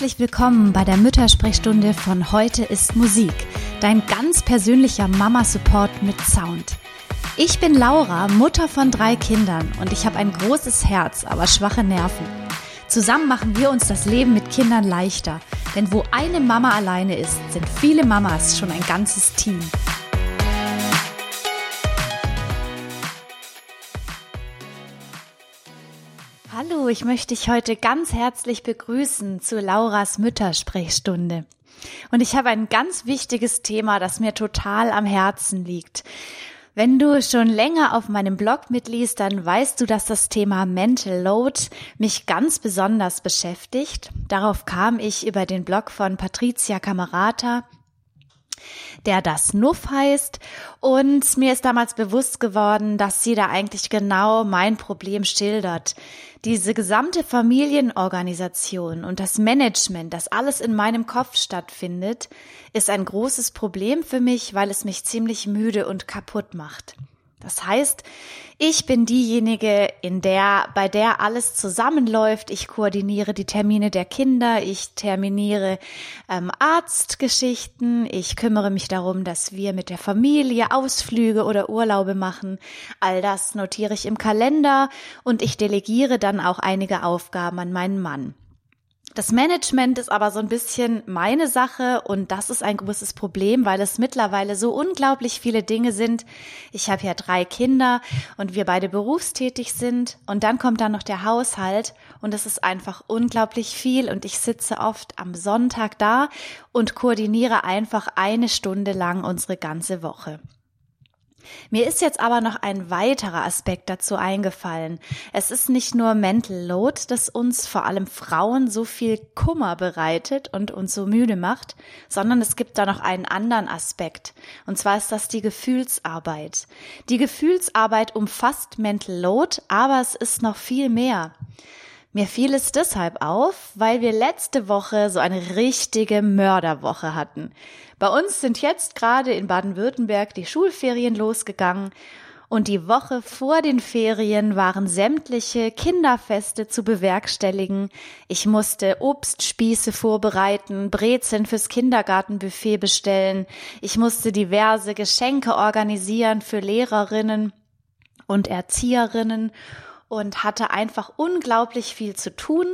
Herzlich willkommen bei der Müttersprechstunde von Heute ist Musik, dein ganz persönlicher Mama-Support mit Sound. Ich bin Laura, Mutter von drei Kindern und ich habe ein großes Herz, aber schwache Nerven. Zusammen machen wir uns das Leben mit Kindern leichter, denn wo eine Mama alleine ist, sind viele Mamas schon ein ganzes Team. Hallo, ich möchte dich heute ganz herzlich begrüßen zu Lauras Müttersprechstunde. Und ich habe ein ganz wichtiges Thema, das mir total am Herzen liegt. Wenn du schon länger auf meinem Blog mitliest, dann weißt du, dass das Thema Mental Load mich ganz besonders beschäftigt. Darauf kam ich über den Blog von Patricia Camerata der das Nuff heißt. Und mir ist damals bewusst geworden, dass sie da eigentlich genau mein Problem schildert. Diese gesamte Familienorganisation und das Management, das alles in meinem Kopf stattfindet, ist ein großes Problem für mich, weil es mich ziemlich müde und kaputt macht. Das heißt, ich bin diejenige, in der, bei der alles zusammenläuft. Ich koordiniere die Termine der Kinder, ich terminiere ähm, Arztgeschichten, ich kümmere mich darum, dass wir mit der Familie Ausflüge oder Urlaube machen. All das notiere ich im Kalender und ich delegiere dann auch einige Aufgaben an meinen Mann. Das Management ist aber so ein bisschen meine Sache und das ist ein großes Problem, weil es mittlerweile so unglaublich viele Dinge sind. Ich habe ja drei Kinder und wir beide berufstätig sind und dann kommt da noch der Haushalt und es ist einfach unglaublich viel und ich sitze oft am Sonntag da und koordiniere einfach eine Stunde lang unsere ganze Woche. Mir ist jetzt aber noch ein weiterer Aspekt dazu eingefallen. Es ist nicht nur Mental Load, das uns vor allem Frauen so viel Kummer bereitet und uns so müde macht, sondern es gibt da noch einen anderen Aspekt. Und zwar ist das die Gefühlsarbeit. Die Gefühlsarbeit umfasst Mental Load, aber es ist noch viel mehr. Mir fiel es deshalb auf, weil wir letzte Woche so eine richtige Mörderwoche hatten. Bei uns sind jetzt gerade in Baden-Württemberg die Schulferien losgegangen und die Woche vor den Ferien waren sämtliche Kinderfeste zu bewerkstelligen. Ich musste Obstspieße vorbereiten, Brezeln fürs Kindergartenbuffet bestellen. Ich musste diverse Geschenke organisieren für Lehrerinnen und Erzieherinnen und hatte einfach unglaublich viel zu tun.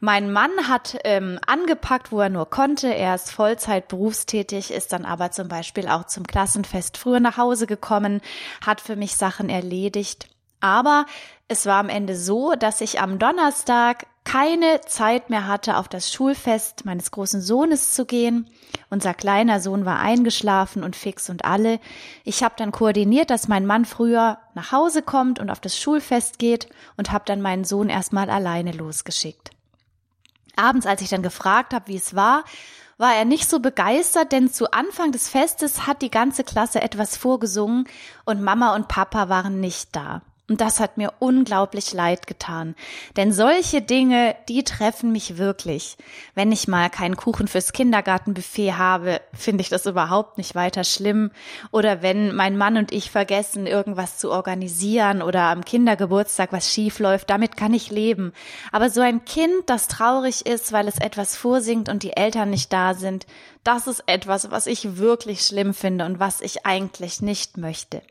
Mein Mann hat ähm, angepackt, wo er nur konnte. Er ist Vollzeit berufstätig, ist dann aber zum Beispiel auch zum Klassenfest früher nach Hause gekommen, hat für mich Sachen erledigt. Aber es war am Ende so, dass ich am Donnerstag keine Zeit mehr hatte, auf das Schulfest meines großen Sohnes zu gehen. Unser kleiner Sohn war eingeschlafen und fix und alle. Ich habe dann koordiniert, dass mein Mann früher nach Hause kommt und auf das Schulfest geht und habe dann meinen Sohn erstmal alleine losgeschickt. Abends, als ich dann gefragt habe, wie es war, war er nicht so begeistert, denn zu Anfang des Festes hat die ganze Klasse etwas vorgesungen und Mama und Papa waren nicht da. Und das hat mir unglaublich leid getan. Denn solche Dinge, die treffen mich wirklich. Wenn ich mal keinen Kuchen fürs Kindergartenbuffet habe, finde ich das überhaupt nicht weiter schlimm. Oder wenn mein Mann und ich vergessen, irgendwas zu organisieren oder am Kindergeburtstag was schief läuft, damit kann ich leben. Aber so ein Kind, das traurig ist, weil es etwas vorsingt und die Eltern nicht da sind, das ist etwas, was ich wirklich schlimm finde und was ich eigentlich nicht möchte.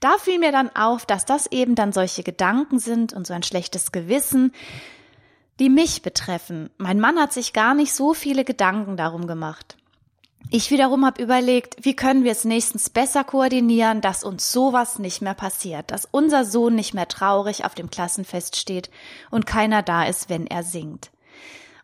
Da fiel mir dann auf, dass das eben dann solche Gedanken sind und so ein schlechtes Gewissen, die mich betreffen. Mein Mann hat sich gar nicht so viele Gedanken darum gemacht. Ich wiederum habe überlegt, wie können wir es nächstens besser koordinieren, dass uns sowas nicht mehr passiert, dass unser Sohn nicht mehr traurig auf dem Klassenfest steht und keiner da ist, wenn er singt.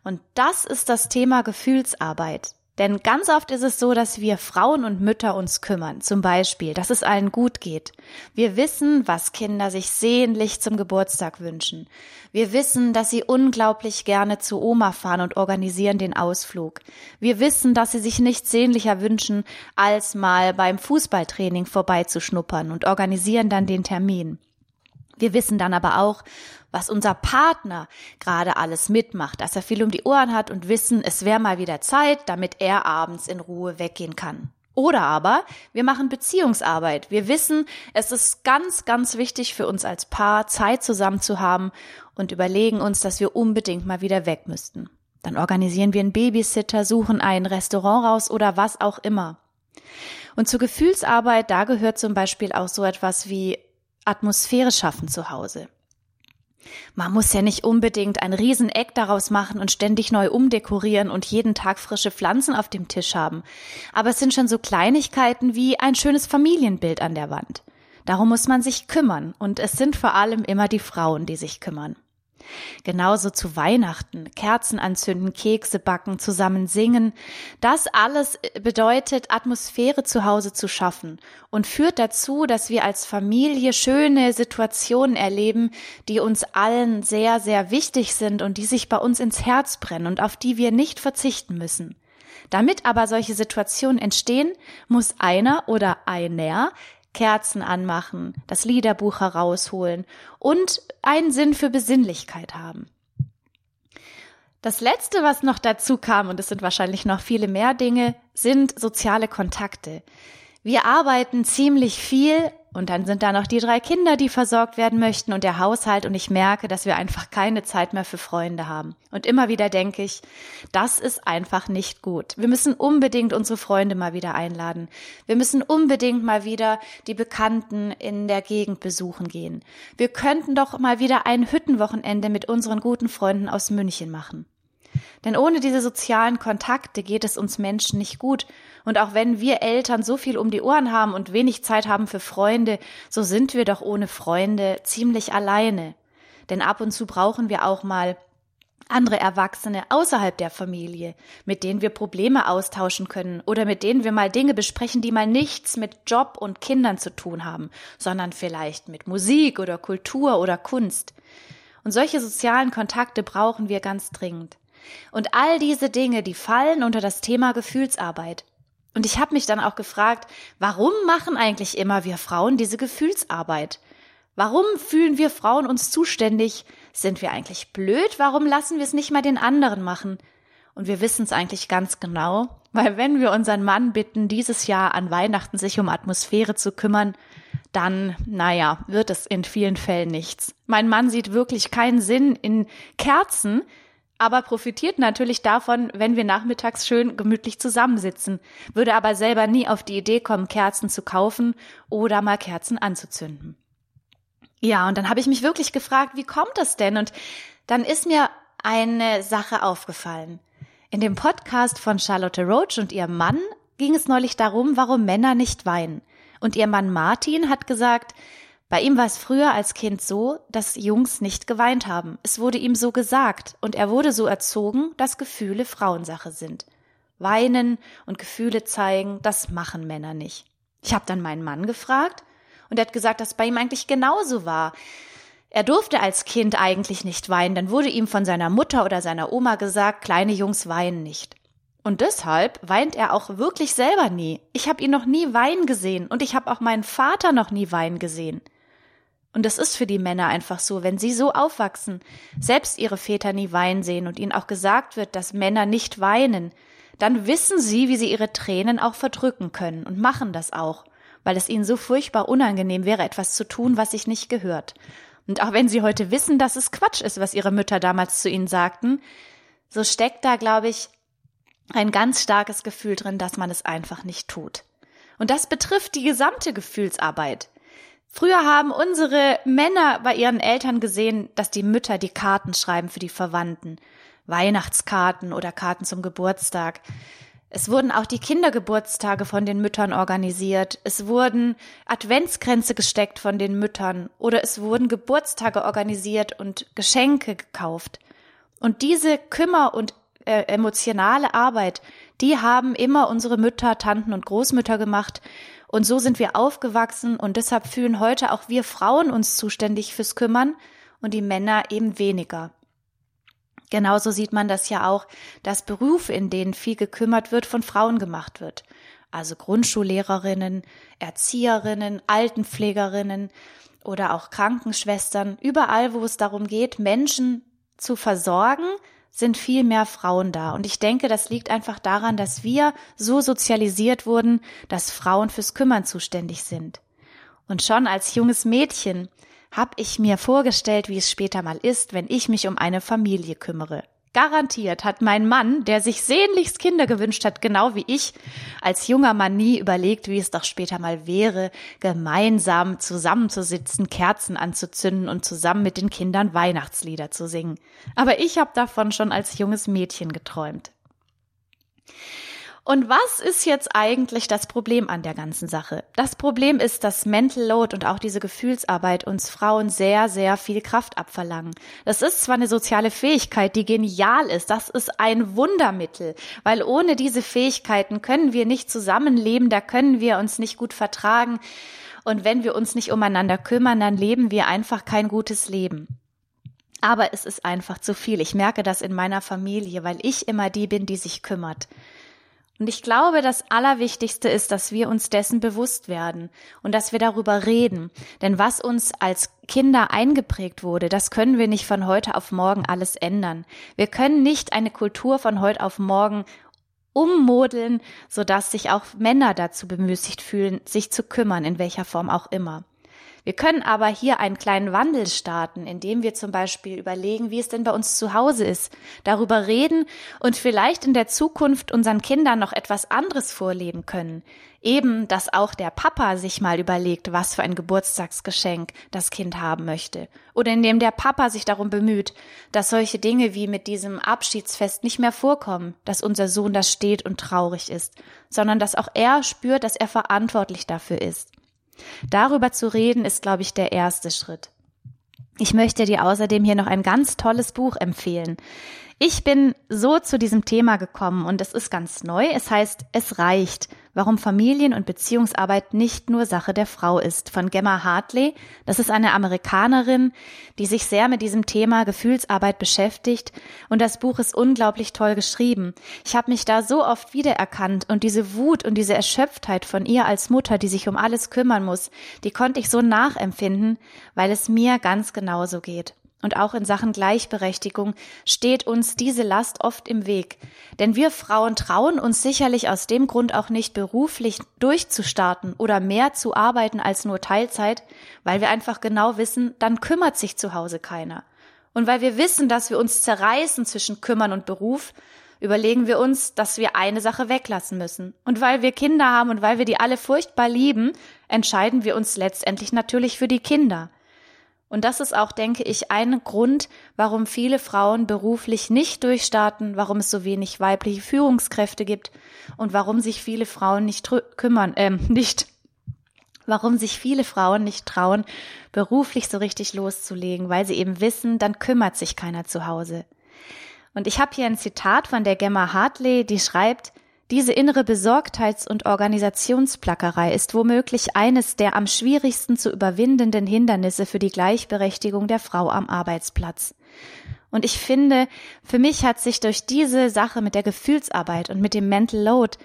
Und das ist das Thema Gefühlsarbeit. Denn ganz oft ist es so, dass wir Frauen und Mütter uns kümmern. Zum Beispiel, dass es allen gut geht. Wir wissen, was Kinder sich sehnlich zum Geburtstag wünschen. Wir wissen, dass sie unglaublich gerne zu Oma fahren und organisieren den Ausflug. Wir wissen, dass sie sich nichts sehnlicher wünschen, als mal beim Fußballtraining vorbeizuschnuppern und organisieren dann den Termin. Wir wissen dann aber auch, was unser Partner gerade alles mitmacht, dass er viel um die Ohren hat und wissen, es wäre mal wieder Zeit, damit er abends in Ruhe weggehen kann. Oder aber wir machen Beziehungsarbeit. Wir wissen, es ist ganz, ganz wichtig für uns als Paar, Zeit zusammen zu haben und überlegen uns, dass wir unbedingt mal wieder weg müssten. Dann organisieren wir einen Babysitter, suchen ein Restaurant raus oder was auch immer. Und zur Gefühlsarbeit, da gehört zum Beispiel auch so etwas wie Atmosphäre schaffen zu Hause. Man muss ja nicht unbedingt ein Rieseneck daraus machen und ständig neu umdekorieren und jeden Tag frische Pflanzen auf dem Tisch haben. Aber es sind schon so Kleinigkeiten wie ein schönes Familienbild an der Wand. Darum muss man sich kümmern und es sind vor allem immer die Frauen, die sich kümmern. Genauso zu Weihnachten, Kerzen anzünden, Kekse backen, zusammen singen. Das alles bedeutet, Atmosphäre zu Hause zu schaffen und führt dazu, dass wir als Familie schöne Situationen erleben, die uns allen sehr, sehr wichtig sind und die sich bei uns ins Herz brennen und auf die wir nicht verzichten müssen. Damit aber solche Situationen entstehen, muss einer oder einer Kerzen anmachen, das Liederbuch herausholen und einen Sinn für Besinnlichkeit haben. Das letzte, was noch dazu kam, und es sind wahrscheinlich noch viele mehr Dinge, sind soziale Kontakte. Wir arbeiten ziemlich viel und dann sind da noch die drei Kinder, die versorgt werden möchten und der Haushalt und ich merke, dass wir einfach keine Zeit mehr für Freunde haben. Und immer wieder denke ich, das ist einfach nicht gut. Wir müssen unbedingt unsere Freunde mal wieder einladen. Wir müssen unbedingt mal wieder die Bekannten in der Gegend besuchen gehen. Wir könnten doch mal wieder ein Hüttenwochenende mit unseren guten Freunden aus München machen. Denn ohne diese sozialen Kontakte geht es uns Menschen nicht gut. Und auch wenn wir Eltern so viel um die Ohren haben und wenig Zeit haben für Freunde, so sind wir doch ohne Freunde ziemlich alleine. Denn ab und zu brauchen wir auch mal andere Erwachsene außerhalb der Familie, mit denen wir Probleme austauschen können oder mit denen wir mal Dinge besprechen, die mal nichts mit Job und Kindern zu tun haben, sondern vielleicht mit Musik oder Kultur oder Kunst. Und solche sozialen Kontakte brauchen wir ganz dringend. Und all diese Dinge, die fallen unter das Thema Gefühlsarbeit. Und ich habe mich dann auch gefragt, warum machen eigentlich immer wir Frauen diese Gefühlsarbeit? Warum fühlen wir Frauen uns zuständig? Sind wir eigentlich blöd? Warum lassen wir es nicht mal den anderen machen? Und wir wissen es eigentlich ganz genau, weil wenn wir unseren Mann bitten, dieses Jahr an Weihnachten sich um Atmosphäre zu kümmern, dann, naja, wird es in vielen Fällen nichts. Mein Mann sieht wirklich keinen Sinn in Kerzen, aber profitiert natürlich davon, wenn wir nachmittags schön gemütlich zusammensitzen, würde aber selber nie auf die Idee kommen, Kerzen zu kaufen oder mal Kerzen anzuzünden. Ja, und dann habe ich mich wirklich gefragt, wie kommt das denn? Und dann ist mir eine Sache aufgefallen. In dem Podcast von Charlotte Roach und ihrem Mann ging es neulich darum, warum Männer nicht weinen. Und ihr Mann Martin hat gesagt, bei ihm war es früher als Kind so, dass Jungs nicht geweint haben. Es wurde ihm so gesagt und er wurde so erzogen, dass Gefühle Frauensache sind. Weinen und Gefühle zeigen, das machen Männer nicht. Ich habe dann meinen Mann gefragt und er hat gesagt, dass bei ihm eigentlich genauso war. Er durfte als Kind eigentlich nicht weinen, dann wurde ihm von seiner Mutter oder seiner Oma gesagt, kleine Jungs weinen nicht. Und deshalb weint er auch wirklich selber nie. Ich habe ihn noch nie weinen gesehen und ich habe auch meinen Vater noch nie weinen gesehen. Und das ist für die Männer einfach so, wenn sie so aufwachsen, selbst ihre Väter nie weinen sehen und ihnen auch gesagt wird, dass Männer nicht weinen, dann wissen sie, wie sie ihre Tränen auch verdrücken können und machen das auch, weil es ihnen so furchtbar unangenehm wäre, etwas zu tun, was sich nicht gehört. Und auch wenn sie heute wissen, dass es Quatsch ist, was ihre Mütter damals zu ihnen sagten, so steckt da, glaube ich, ein ganz starkes Gefühl drin, dass man es einfach nicht tut. Und das betrifft die gesamte Gefühlsarbeit. Früher haben unsere Männer bei ihren Eltern gesehen, dass die Mütter die Karten schreiben für die Verwandten. Weihnachtskarten oder Karten zum Geburtstag. Es wurden auch die Kindergeburtstage von den Müttern organisiert. Es wurden Adventskränze gesteckt von den Müttern oder es wurden Geburtstage organisiert und Geschenke gekauft. Und diese Kümmer und äh, emotionale Arbeit, die haben immer unsere Mütter, Tanten und Großmütter gemacht und so sind wir aufgewachsen und deshalb fühlen heute auch wir Frauen uns zuständig fürs Kümmern und die Männer eben weniger. Genauso sieht man das ja auch, dass Berufe, in denen viel gekümmert wird, von Frauen gemacht wird. Also Grundschullehrerinnen, Erzieherinnen, Altenpflegerinnen oder auch Krankenschwestern, überall, wo es darum geht, Menschen zu versorgen, sind viel mehr Frauen da. Und ich denke, das liegt einfach daran, dass wir so sozialisiert wurden, dass Frauen fürs Kümmern zuständig sind. Und schon als junges Mädchen habe ich mir vorgestellt, wie es später mal ist, wenn ich mich um eine Familie kümmere. Garantiert hat mein Mann, der sich sehnlichst Kinder gewünscht hat, genau wie ich, als junger Mann nie überlegt, wie es doch später mal wäre, gemeinsam zusammenzusitzen, Kerzen anzuzünden und zusammen mit den Kindern Weihnachtslieder zu singen. Aber ich habe davon schon als junges Mädchen geträumt. Und was ist jetzt eigentlich das Problem an der ganzen Sache? Das Problem ist, dass Mental Load und auch diese Gefühlsarbeit uns Frauen sehr, sehr viel Kraft abverlangen. Das ist zwar eine soziale Fähigkeit, die genial ist, das ist ein Wundermittel, weil ohne diese Fähigkeiten können wir nicht zusammenleben, da können wir uns nicht gut vertragen. Und wenn wir uns nicht umeinander kümmern, dann leben wir einfach kein gutes Leben. Aber es ist einfach zu viel. Ich merke das in meiner Familie, weil ich immer die bin, die sich kümmert. Und ich glaube, das Allerwichtigste ist, dass wir uns dessen bewusst werden und dass wir darüber reden. Denn was uns als Kinder eingeprägt wurde, das können wir nicht von heute auf morgen alles ändern. Wir können nicht eine Kultur von heute auf morgen ummodeln, sodass sich auch Männer dazu bemüßigt fühlen, sich zu kümmern, in welcher Form auch immer. Wir können aber hier einen kleinen Wandel starten, indem wir zum Beispiel überlegen, wie es denn bei uns zu Hause ist, darüber reden und vielleicht in der Zukunft unseren Kindern noch etwas anderes vorleben können. Eben, dass auch der Papa sich mal überlegt, was für ein Geburtstagsgeschenk das Kind haben möchte. Oder indem der Papa sich darum bemüht, dass solche Dinge wie mit diesem Abschiedsfest nicht mehr vorkommen, dass unser Sohn da steht und traurig ist, sondern dass auch er spürt, dass er verantwortlich dafür ist. Darüber zu reden ist, glaube ich, der erste Schritt. Ich möchte dir außerdem hier noch ein ganz tolles Buch empfehlen. Ich bin so zu diesem Thema gekommen und es ist ganz neu. Es heißt Es reicht, warum Familien- und Beziehungsarbeit nicht nur Sache der Frau ist, von Gemma Hartley. Das ist eine Amerikanerin, die sich sehr mit diesem Thema Gefühlsarbeit beschäftigt und das Buch ist unglaublich toll geschrieben. Ich habe mich da so oft wiedererkannt und diese Wut und diese Erschöpftheit von ihr als Mutter, die sich um alles kümmern muss, die konnte ich so nachempfinden, weil es mir ganz genauso geht. Und auch in Sachen Gleichberechtigung steht uns diese Last oft im Weg. Denn wir Frauen trauen uns sicherlich aus dem Grund auch nicht beruflich durchzustarten oder mehr zu arbeiten als nur Teilzeit, weil wir einfach genau wissen, dann kümmert sich zu Hause keiner. Und weil wir wissen, dass wir uns zerreißen zwischen Kümmern und Beruf, überlegen wir uns, dass wir eine Sache weglassen müssen. Und weil wir Kinder haben und weil wir die alle furchtbar lieben, entscheiden wir uns letztendlich natürlich für die Kinder. Und das ist auch, denke ich, ein Grund, warum viele Frauen beruflich nicht durchstarten, warum es so wenig weibliche Führungskräfte gibt und warum sich viele Frauen nicht kümmern, äh, nicht, warum sich viele Frauen nicht trauen, beruflich so richtig loszulegen, weil sie eben wissen, dann kümmert sich keiner zu Hause. Und ich habe hier ein Zitat von der Gemma Hartley, die schreibt, diese innere Besorgtheits- und Organisationsplackerei ist womöglich eines der am schwierigsten zu überwindenden Hindernisse für die Gleichberechtigung der Frau am Arbeitsplatz. Und ich finde, für mich hat sich durch diese Sache mit der Gefühlsarbeit und mit dem Mental Load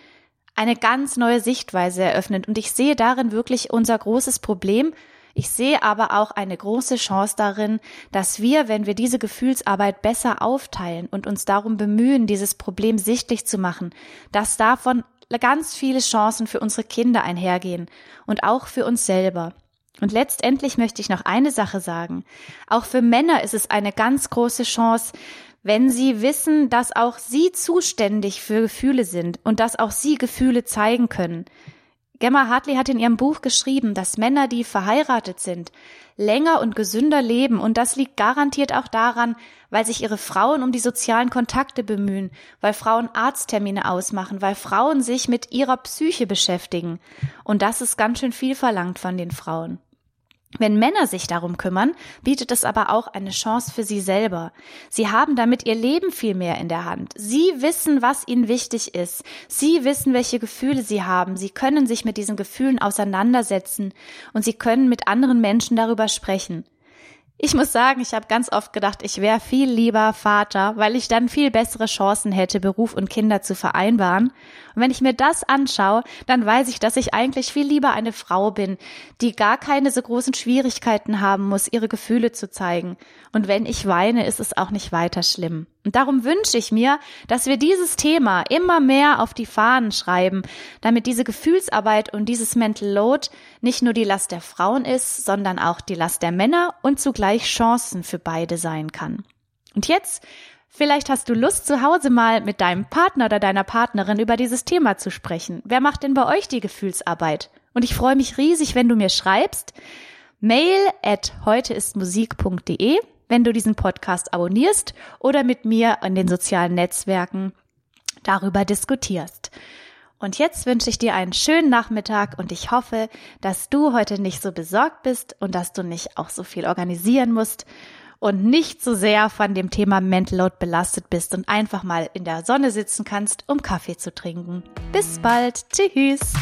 eine ganz neue Sichtweise eröffnet und ich sehe darin wirklich unser großes Problem ich sehe aber auch eine große Chance darin, dass wir, wenn wir diese Gefühlsarbeit besser aufteilen und uns darum bemühen, dieses Problem sichtlich zu machen, dass davon ganz viele Chancen für unsere Kinder einhergehen und auch für uns selber. Und letztendlich möchte ich noch eine Sache sagen. Auch für Männer ist es eine ganz große Chance, wenn sie wissen, dass auch sie zuständig für Gefühle sind und dass auch sie Gefühle zeigen können. Gemma Hartley hat in ihrem Buch geschrieben, dass Männer, die verheiratet sind, länger und gesünder leben und das liegt garantiert auch daran, weil sich ihre Frauen um die sozialen Kontakte bemühen, weil Frauen Arzttermine ausmachen, weil Frauen sich mit ihrer Psyche beschäftigen. Und das ist ganz schön viel verlangt von den Frauen. Wenn Männer sich darum kümmern, bietet es aber auch eine Chance für sie selber. Sie haben damit ihr Leben viel mehr in der Hand. Sie wissen, was ihnen wichtig ist. Sie wissen, welche Gefühle sie haben. Sie können sich mit diesen Gefühlen auseinandersetzen und sie können mit anderen Menschen darüber sprechen. Ich muss sagen, ich habe ganz oft gedacht, ich wäre viel lieber Vater, weil ich dann viel bessere Chancen hätte, Beruf und Kinder zu vereinbaren. Und wenn ich mir das anschaue, dann weiß ich, dass ich eigentlich viel lieber eine Frau bin, die gar keine so großen Schwierigkeiten haben muss, ihre Gefühle zu zeigen. Und wenn ich weine, ist es auch nicht weiter schlimm. Und darum wünsche ich mir, dass wir dieses Thema immer mehr auf die Fahnen schreiben, damit diese Gefühlsarbeit und dieses Mental Load nicht nur die Last der Frauen ist, sondern auch die Last der Männer und zugleich Chancen für beide sein kann. Und jetzt Vielleicht hast du Lust, zu Hause mal mit deinem Partner oder deiner Partnerin über dieses Thema zu sprechen. Wer macht denn bei euch die Gefühlsarbeit? Und ich freue mich riesig, wenn du mir schreibst. Mail at heuteistmusik.de, wenn du diesen Podcast abonnierst oder mit mir in den sozialen Netzwerken darüber diskutierst. Und jetzt wünsche ich dir einen schönen Nachmittag und ich hoffe, dass du heute nicht so besorgt bist und dass du nicht auch so viel organisieren musst und nicht so sehr von dem Thema Mental Load belastet bist und einfach mal in der Sonne sitzen kannst, um Kaffee zu trinken. Bis bald. Tschüss.